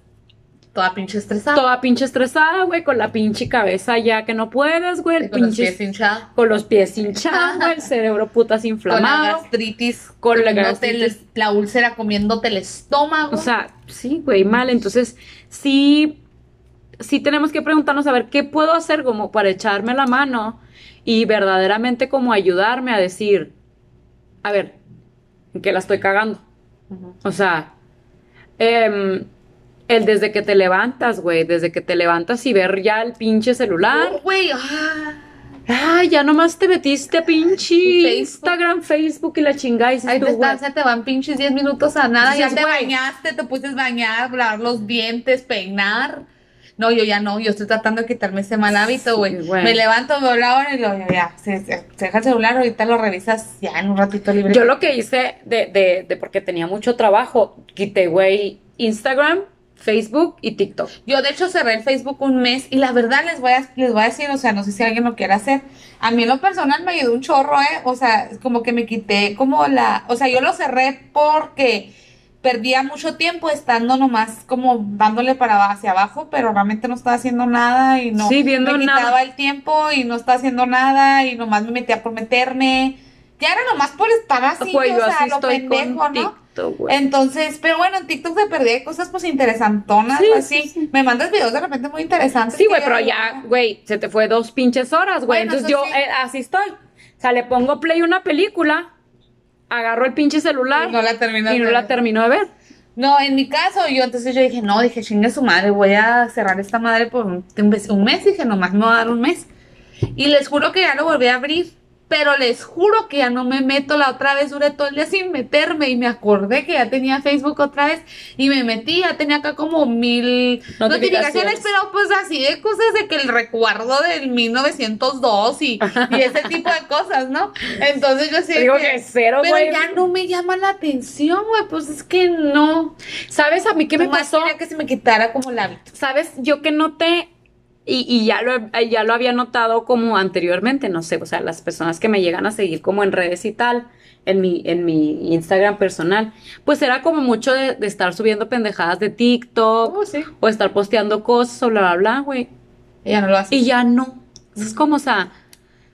toda pinche estresada. Toda pinche estresada, güey, con la pinche cabeza ya que no puedes, güey. Con los pinche- pies hinchados. con los pies hinchados, güey, el cerebro putas Con la inflamado. gastritis. Con la el- gastritis. la úlcera comiéndote el estómago. O sea, sí, güey, mal. Entonces, sí, sí tenemos que preguntarnos a ver qué puedo hacer como para echarme la mano y verdaderamente como ayudarme a decir, a ver, ¿en qué la estoy cagando? O sea, em, el desde que te levantas, güey, desde que te levantas y ver ya el pinche celular. Oh, Güey, ah. Ay, ya nomás te metiste a pinche Facebook. Instagram, Facebook y la dices Ahí tú, te, están, se te van pinches 10 minutos a nada. Ya te bañaste, te pusiste a bañar, lavar los dientes, peinar. No, yo ya no, yo estoy tratando de quitarme ese mal hábito, güey. Me levanto, la hora y lo ya, se, se- se deja el celular, ahorita lo revisas ya en un ratito libre. Yo lo que hice de, de, de porque tenía mucho trabajo, quité, güey, Instagram, Facebook y TikTok. Yo de hecho cerré el Facebook un mes y la verdad les voy a, les voy a decir, o sea, no sé si alguien lo quiere hacer. A mí en lo personal me ayudó un chorro, ¿eh? O sea, como que me quité como la, o sea, yo lo cerré porque perdía mucho tiempo estando nomás como dándole para hacia abajo, pero realmente no estaba haciendo nada y no Sí, viendo me quitaba nada. el tiempo y no estaba haciendo nada y nomás me metía por meterme. Ya era nomás por estar así, o sea, lo estoy pendejo, con ¿no? Güey. Entonces, pero bueno, en TikTok se perdí cosas pues interesantonas, Sí, así. sí, sí. Me mandas videos de repente muy interesantes. Sí, güey, pero ya, güey, se te fue dos pinches horas, güey. Bueno, Entonces yo eh, así estoy. O sea, le pongo play una película, agarro el pinche celular Y no la termino y de no ver. la termino de ver. No, en mi caso, yo entonces yo dije, no, dije, chingue su madre, voy a cerrar esta madre por un, un mes. Dije, nomás me va a dar un mes. Y les juro que ya lo volví a abrir. Pero les juro que ya no me meto. La otra vez duré todo el día sin meterme. Y me acordé que ya tenía Facebook otra vez. Y me metí, ya tenía acá como mil Notificaciones. notificaciones. Pero pues así de cosas de que el recuerdo del 1902 y, y ese tipo de cosas, ¿no? Entonces yo sí. Digo que- que cero, pero güey. ya no me llama la atención, güey. Pues es que no. ¿Sabes a mí qué me Nomás pasó? que se me quitara como el hábito. ¿Sabes? Yo que noté, y, y ya, lo, ya lo había notado como anteriormente, no sé, o sea, las personas que me llegan a seguir como en redes y tal, en mi, en mi Instagram personal, pues era como mucho de, de estar subiendo pendejadas de TikTok Oh, sí. o estar posteando cosas o bla, bla, bla, güey. Ella no lo hace. Y ya no. Es como, o sea,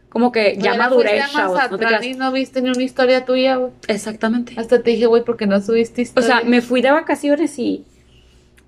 como que ya maduré, chavos, no te creas. y no viste ni una historia tuya, güey. Exactamente. Hasta te dije, güey, ¿por qué no subiste O historia? sea, me fui de vacaciones y...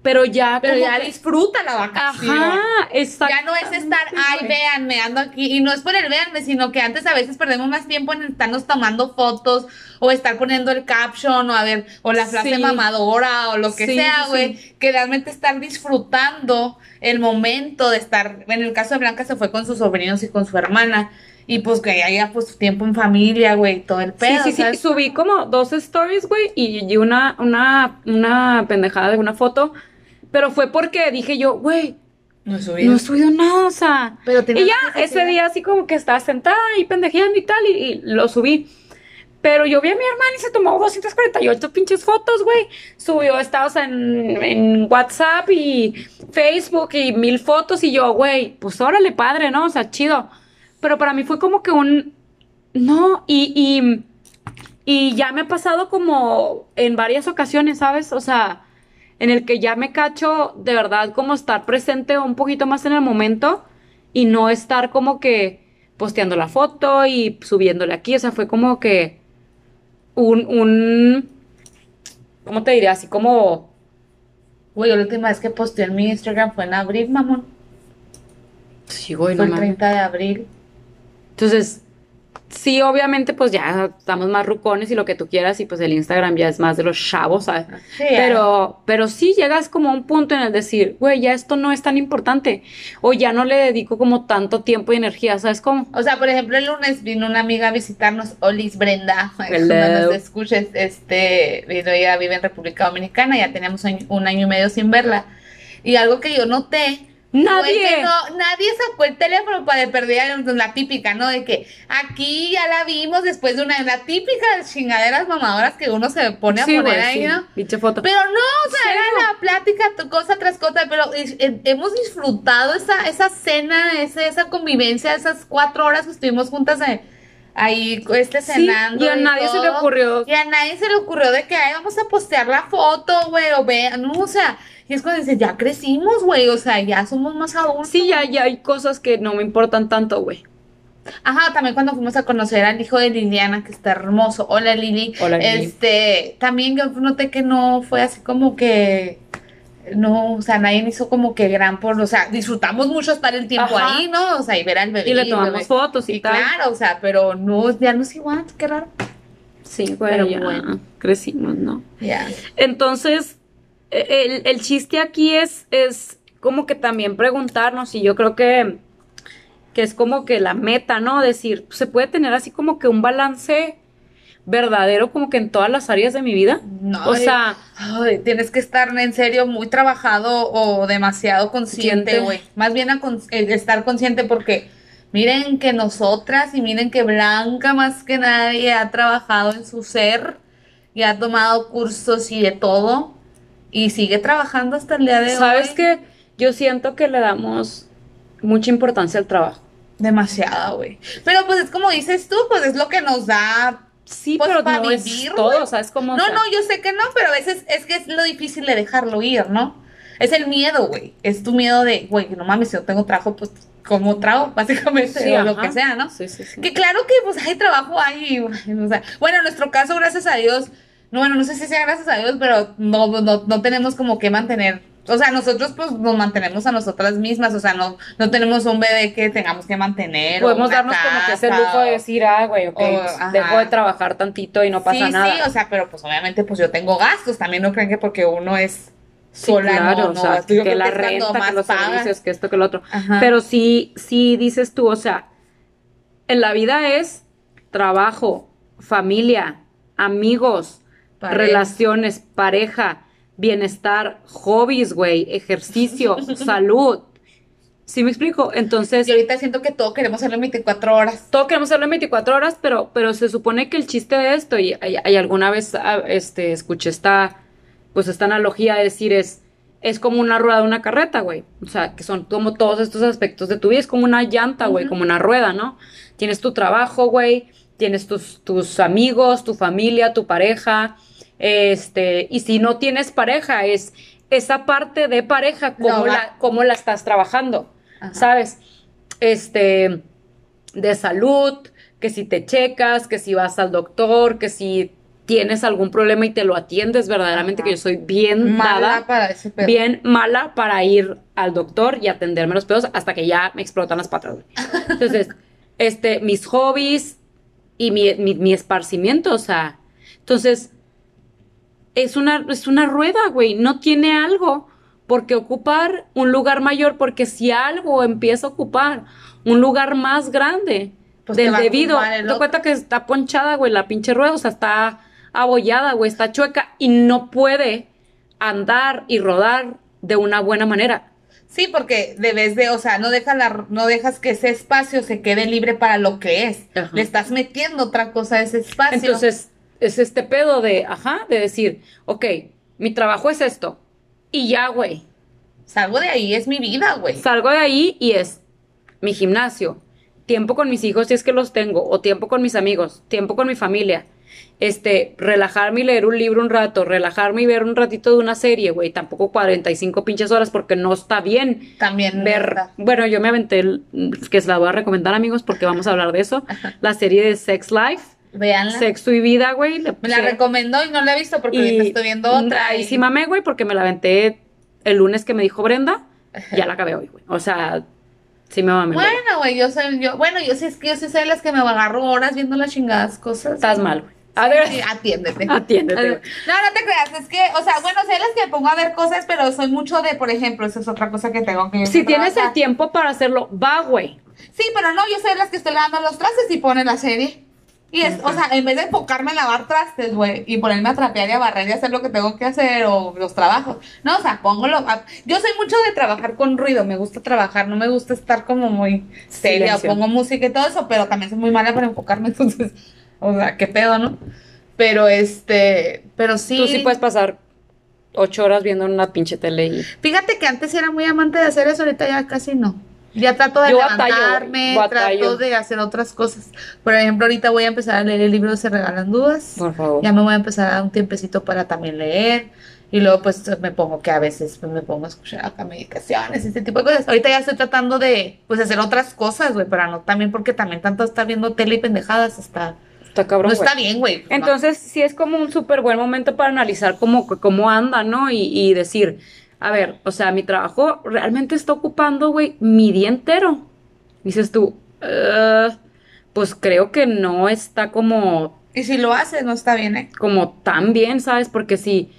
Pero ya Pero ya que- disfruta la vacación. Ajá, exacto. Ya no es estar, ay, véanme, ando aquí. Y no es por el véanme, sino que antes a veces perdemos más tiempo en estarnos tomando fotos o estar poniendo el caption o a ver, o la frase Sí. mamadora o lo que Sí, sea, güey. sí. Que realmente estar disfrutando el momento de estar. En el caso de Blanca se fue con sus sobrinos y con su hermana. Y pues que haya pues tiempo en familia, güey, todo el pedo. sí, sí, sí. Subí como dos stories, güey, y, y una, una, una pendejada de una foto. Pero fue porque dije yo, güey, No subí. no he subido nada, o sea. Pero tenía y ya, ese día así como que estaba sentada y pendejeando y tal, y, y lo subí. Pero yo vi a mi hermana y se tomó 248 pinches fotos, güey. Subió estados en, en WhatsApp y Facebook y mil fotos. Y yo, güey, pues órale, padre, ¿no? O sea, chido. Pero para mí fue como que un. No, y, y, y ya me ha pasado como en varias ocasiones, ¿sabes? O sea, en el que ya me cacho de verdad como estar presente un poquito más en el momento y no estar como que posteando la foto y subiéndole aquí. O sea, fue como que un, un, ¿cómo te diré? Así como, Güey, la última vez que posteé en mi Instagram fue en abril, mamón. sí, güey, Fue no el mames. 30 de abril. Entonces, sí, obviamente, pues ya estamos más rucones y lo que tú quieras, y pues el Instagram ya es más de los chavos, ¿sabes? Sí, Pero, pero sí llegas como a un punto en el decir, güey, ya esto no es tan importante, o ya no le dedico como tanto tiempo y energía, ¿sabes cómo? O sea, por ejemplo, el lunes vino una amiga a visitarnos, Olis Brenda, Hello. cuando nos escuches, este, vino, ella vive en República Dominicana, ya teníamos un año y medio sin verla. Y algo que yo noté Nadie. que no, nadie sacó el teléfono para de perder la típica, ¿no? De que aquí ya la vimos después de una, la típica chingaderas mamadoras que uno se pone a Sí, poner ahí, sí, ¿no? foto. Pero no, o sea, era la plática, cosa tras cosa, pero eh, hemos disfrutado esa, esa cena, ese- esa convivencia, esas cuatro horas que estuvimos juntas eh, ahí este, Sí, cenando. y a nadie se le ocurrió. Y a nadie se le ocurrió de que ay, vamos a postear la foto, güey, o vean, no, o sea, y es cuando dices, ya crecimos, güey, o sea, ya somos más adultos. Sí, ya, ya hay cosas que no me importan tanto, güey. Ajá, también cuando fuimos a conocer al hijo de Liliana, que está hermoso. Hola Lili. Hola, Lili. Este, también yo noté que no fue así como que no, o sea, nadie hizo como que gran por, o sea, disfrutamos mucho estar el tiempo Ajá. ahí, ¿no? O sea, y ver al bebé. Y le tomamos bebé. fotos y, Y tal. claro, o sea, pero no, ya no es igual, qué raro. Sí, Pero ya bueno. crecimos, ¿no? Ya. Entonces, e- el, el chiste aquí es, es como que también preguntarnos, y yo creo que, que es como que la meta, ¿no? Decir, se puede tener así como que un balance verdadero como que en todas las áreas de mi vida. No, o eh, sea, Ay, tienes que estar en serio muy trabajado o demasiado consciente, güey. Más bien a con- eh, estar consciente porque miren que nosotras y miren que Blanca más que nadie ha trabajado en su ser y ha tomado cursos y de todo y sigue trabajando hasta el día de ¿sabes hoy. qué? Yo siento que le damos mucha importancia al trabajo. Demasiada, güey. Pero pues es como dices tú, pues es lo que nos da Sí, Pues, pero para no es vivir, todo, güey. ¿sabes cómo? O No, sea, no, yo sé que no, pero a veces es que es lo difícil de dejarlo ir, ¿no? Es el miedo, güey. Es tu miedo de, güey, no mames, si no tengo trabajo, pues como trabajo, básicamente, sí, o lo que sea, ¿no? Sí, sí, sí. Que claro que pues hay trabajo ahí, o sea, bueno, en nuestro caso, gracias a Dios, no, bueno, no sé si sea gracias a Dios, pero no, no, no tenemos como que mantener, o sea, nosotros pues nos mantenemos a nosotras mismas, o sea, no, no tenemos un bebé que tengamos que mantener. Podemos darnos como que ese lujo de decir, ah, güey, ok, o- pues, dejo de trabajar tantito y no pasa sí, nada. Sí, o sea, pero pues obviamente pues yo tengo gastos, también no creen que porque uno es Sí, sola, claro, no, o sea, que la renta, que los servicios, que esto, que lo otro. Ajá. Pero sí, sí dices tú, o sea, en la vida es trabajo, familia, amigos, Pareja. relaciones, pareja, bienestar, hobbies, güey, ejercicio, salud. ¿Sí me explico? Entonces, Y ahorita siento que todo queremos hacerlo en 24 horas. todo queremos hacerlo en 24 horas, pero, pero se supone que el chiste de esto, y, y- y alguna vez ah, este, escuché esta, pues esta analogía de decir es, es como una rueda de una carreta, güey. O sea, que son como todos estos aspectos de tu vida, es como una llanta, güey, como una rueda, ¿no? Tienes tu trabajo, güey, tienes tus, tus amigos, tu familia, tu pareja, este, y si no tienes pareja, es esa parte de pareja, cómo, No, la, cómo la estás trabajando, Ajá. ¿sabes? Este, de salud, que si te checas, que si vas al doctor, que si tienes algún problema y te lo atiendes verdaderamente, Ajá. que yo soy bien Mala dada, para ese pedo. bien mala para ir al doctor y atenderme los pedos hasta que ya me explotan las patas. Entonces, este, mis hobbies y mi, mi, mi esparcimiento, o sea, entonces, es una, es una rueda, güey, no tiene algo por qué ocupar un lugar mayor, porque si algo empieza a ocupar un lugar más grande Pues del debido, te cuenta que está ponchada, güey, la pinche rueda, o sea, está abollada, güey, está chueca y no puede andar y rodar de una buena manera. Sí, porque debes de, o sea, no dejas la, no dejas que ese espacio se quede libre para lo que es. Ajá. Le estás metiendo otra cosa a ese espacio. Entonces, es este pedo de, ajá, de decir, ok, mi trabajo es esto. Y ya, güey. salgo de ahí, es mi vida, güey. Salgo de ahí y es mi gimnasio, tiempo con mis hijos si es que los tengo, o tiempo con mis amigos, tiempo con mi familia. Este, relajarme y leer un libro un rato, relajarme y ver un ratito de una serie, güey. Tampoco 45 pinches horas porque no está bien También ver. Bueno, yo me aventé, el- que se la voy a recomendar, amigos, porque vamos a hablar de eso. La serie de Sex Life, Veanla. Sexo y Vida, güey. Me la recomendó y no la he visto porque ahorita estoy viendo otra. Ahí y- sí mamé, güey, porque me la aventé el lunes que me dijo Brenda. Ya la acabé hoy, güey. O sea, sí me mamé. Bueno, güey, yo soy, yo, bueno, yo sí es que yo sí soy de las que me agarro horas viendo las chingadas cosas. Estás mal, güey. A ver, Sí, atiéndete. Atiéndete, güey. No, no te creas, es que, o sea, bueno, soy de las que me pongo a ver cosas, pero soy mucho de, por ejemplo, esa es otra cosa que tengo que si tienes el tiempo para hacerlo, va, güey. Sí, pero no, yo soy de las que estoy lavando los trastes y pone la serie. Y es, o sea, en vez de enfocarme en lavar trastes, güey, y ponerme a trapear y a barrer y hacer lo que tengo que hacer o los trabajos. No, o sea, pongo lo. a- yo soy mucho de trabajar con ruido, me gusta trabajar, no me gusta estar como muy seria o pongo música y todo eso, pero también soy muy mala para enfocarme, entonces, o sea, qué pedo, ¿no? Pero este, pero sí. Tú sí puedes pasar ocho horas viendo una pinche tele y... Fíjate que antes era muy amante de hacer eso, ahorita ya casi no. Ya trato de Yo levantarme, batallo. trato de hacer otras cosas. Por ejemplo, ahorita voy a empezar a leer el libro de Se Regalan Dudas. Por favor. Ya me voy a empezar a dar un tiempecito para también leer. Y luego pues me pongo que a veces pues, me pongo a escuchar acá meditaciones, este tipo de cosas. Ahorita ya estoy tratando de pues hacer otras cosas, güey, para no también porque también tanto estar viendo tele y pendejadas está Está cabrón, no está bien, güey. No. Entonces, sí es como un súper buen momento para analizar cómo, cómo anda, ¿no? Y, y decir, a ver, o sea, mi trabajo realmente está ocupando, güey, mi día entero. Dices tú, "Uh, pues creo que no está como Y si lo haces, no está bien, ¿eh? como tan bien, ¿sabes? Porque si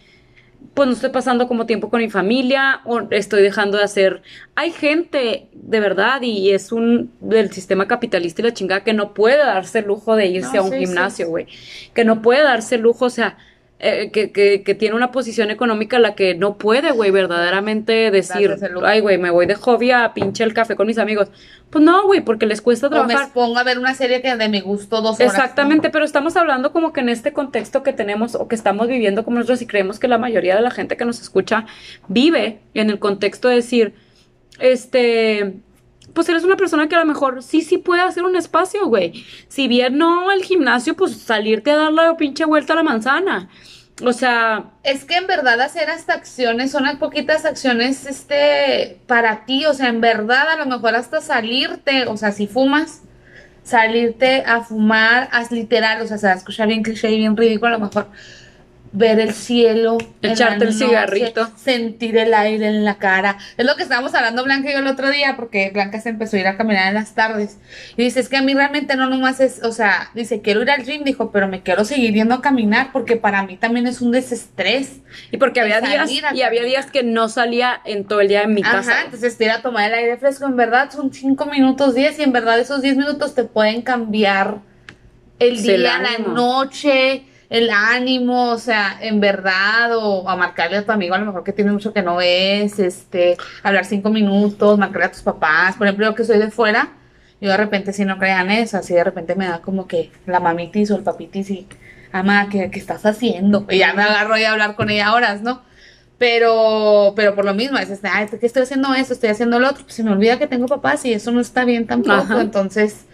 pues no estoy pasando como tiempo con mi familia o estoy dejando de hacer. Hay gente de verdad y es un del sistema capitalista y la chingada que no puede darse el lujo de irse No, a un sí, gimnasio, güey. Que no puede darse el lujo, o sea, eh, que, que, que tiene una posición económica la que no puede, güey, verdaderamente decir, ay, güey, me voy de hobby a pinche el café con mis amigos. Pues no, güey, porque les cuesta O me trabajar. pongo a ver una serie que de mi gusto dos horas. Exactamente, pero estamos hablando como que en este contexto que tenemos o que estamos viviendo como nosotros y creemos que la mayoría de la gente que nos escucha vive en el contexto de decir, este, pues eres una persona que a lo mejor sí, sí puede hacer un espacio, güey. Si bien no el gimnasio, pues salirte a dar la pinche vuelta a la manzana. O sea, Es que en verdad hacer hasta acciones son unas poquitas acciones este para ti, o sea, en verdad a lo mejor hasta salirte, o sea, si fumas, salirte a fumar, haz literal, o sea, se va a escuchar bien cliché y bien ridículo, a lo mejor ver el cielo, Echarte el cigarrito. sentir el aire en la cara. Es lo que estábamos hablando Blanca y yo el otro día, porque Blanca se empezó a ir a caminar en las tardes. Y dice, es que a mí realmente no nomás es, o sea, dice, quiero ir al gym, dijo, pero me quiero seguir yendo a caminar porque para mí también es un desestrés. y porque había días, y había días que no salía en todo el día en mi casa. Ajá, entonces te ir a tomar el aire fresco, en verdad son 5 minutos, 10 y en verdad esos 10 minutos te pueden cambiar el día, la noche, el ánimo, o sea, en verdad, o a marcarle a tu amigo a lo mejor que tiene mucho que no ves, este, hablar 5 minutos, marcarle a tus papás, por ejemplo, yo que soy de fuera, yo de repente si no crean eso, así de repente me da como que la mamitis o el papitis y, ama, ¿qué, qué estás haciendo? Y ya me agarro y a hablar con ella horas, ¿no? Pero, pero por lo mismo, es este, ay, ¿qué estoy haciendo esto? Estoy haciendo lo otro. Pues se me olvida que tengo papás y eso no está bien tampoco. Ajá. Entonces,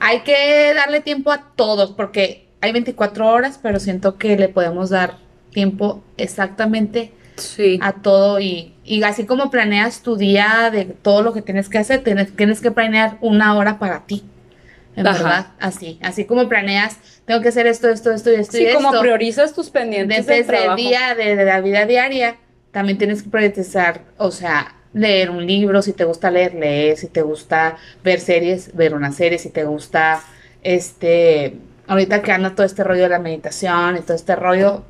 hay que darle tiempo a todos porque hay 24 horas, pero siento que le podemos dar tiempo exactamente Sí. a todo y, y así como planeas tu día de todo lo que tienes que hacer, tienes, tienes que planear una hora para ti. En Ajá. verdad, así, así como planeas, tengo que hacer esto, esto, esto y esto y Sí, como esto priorizas tus pendientes desde el trabajo. día de, de la vida diaria, también tienes que priorizar, o sea, leer un libro, si te gusta leer, leer, si te gusta ver series, ver una serie, si te gusta, este, ahorita que anda todo este rollo de la meditación y todo este rollo,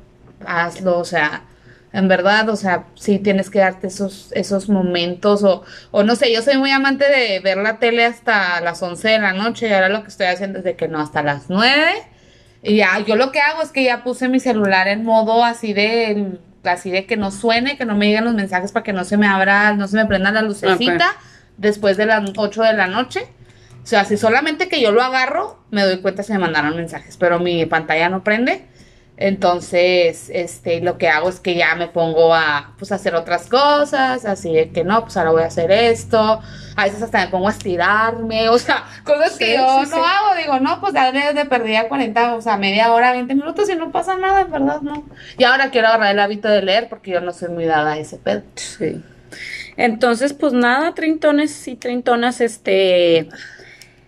hazlo, o sea, en verdad, o sea, sí tienes que darte esos, esos momentos, o, o no sé, yo soy muy amante de ver la tele hasta las 11 de la noche, y ahora lo que estoy haciendo es de que no, hasta las 9, y ya, yo lo que hago es que ya puse mi celular en modo así de, así de que no suene, que no me lleguen los mensajes para que no se me abra, no se me prenda la lucecita después de las 8 de la noche. O sea, si solamente que yo lo agarro, me doy cuenta si me mandaron mensajes, pero mi pantalla no prende. Entonces, este, lo que hago es que ya me pongo a, pues, hacer otras cosas, así de que no, pues ahora voy a hacer esto. A veces hasta me pongo a estirarme, o sea, cosas que Sí, yo sí, no sí. hago. Digo, no, pues darle de perdida 40, o sea, media hora, 20 minutos y no pasa nada, en verdad, no. Y ahora quiero agarrar el hábito de leer porque yo no soy muy dada a ese pedo. Sí. Entonces, pues nada, trintones y trintonas, este,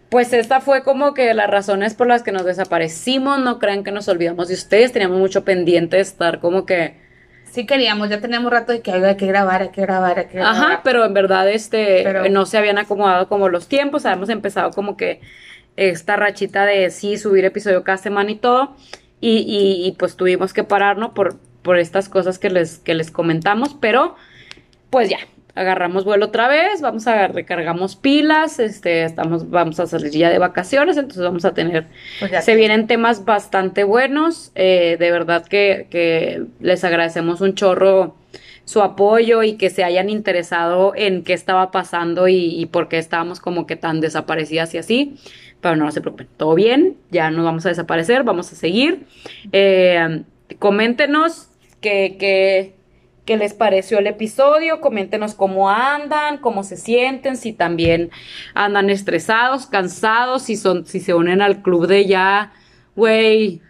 pues esta fue como que las razones por las que nos desaparecimos, no crean que nos olvidamos de ustedes, teníamos mucho pendiente de estar como que, Sí queríamos, ya teníamos rato de que "Ay, hay que grabar, hay que grabar, hay que grabar. ajá, pero en verdad, este, Pero- no se habían acomodado como los tiempos, habíamos empezado como que esta rachita de sí subir episodio cada semana y todo, y, y, y, pues tuvimos que pararnos por, por estas cosas que les, que les comentamos, pero pues ya, agarramos vuelo otra vez, vamos a recargamos pilas, este, estamos, vamos a salir ya de vacaciones, entonces vamos a tener, Pues se que- vienen temas bastante buenos, eh, de verdad que, que les agradecemos un chorro su apoyo y que se hayan interesado en qué estaba pasando y, y por qué estábamos como que tan desaparecidas y así. Pero no, no se preocupen, todo bien, ya no vamos a desaparecer, vamos a seguir. Eh, coméntenos qué, qué, qué les pareció el episodio, coméntenos cómo andan, cómo se sienten, si también andan estresados, cansados, si son, si se unen al club de ya, güey,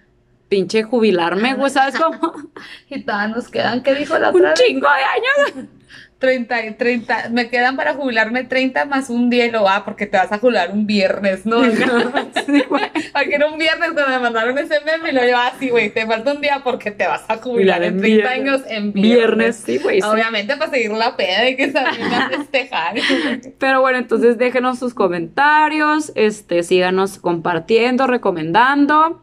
pinche jubilarme, güey, ¿sabes cómo? Y todavía nos quedan, ¿qué dijo la Un otra vez? chingo de años. 30, y 30, me quedan para jubilarme 30 más un día y lo va porque te vas a jubilar un viernes, ¿no? Sí. Porque era un viernes cuando me mandaron ese meme y lo llevaba así, güey, te falta un día porque te vas a jubilar en 30 viernes. años en viernes. Viernes, sí, güey. sí. Obviamente para seguir la peda y que salgan a festejar. Pero bueno, entonces déjenos sus comentarios, este, síganos compartiendo, recomendando.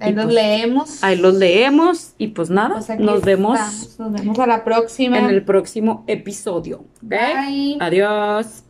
Ahí Y nos pues, leemos. Ahí los leemos y pues nada, Pues nos vemos estamos. Nos vemos a la próxima. en el próximo episodio. ¿ok? Bye. Adiós.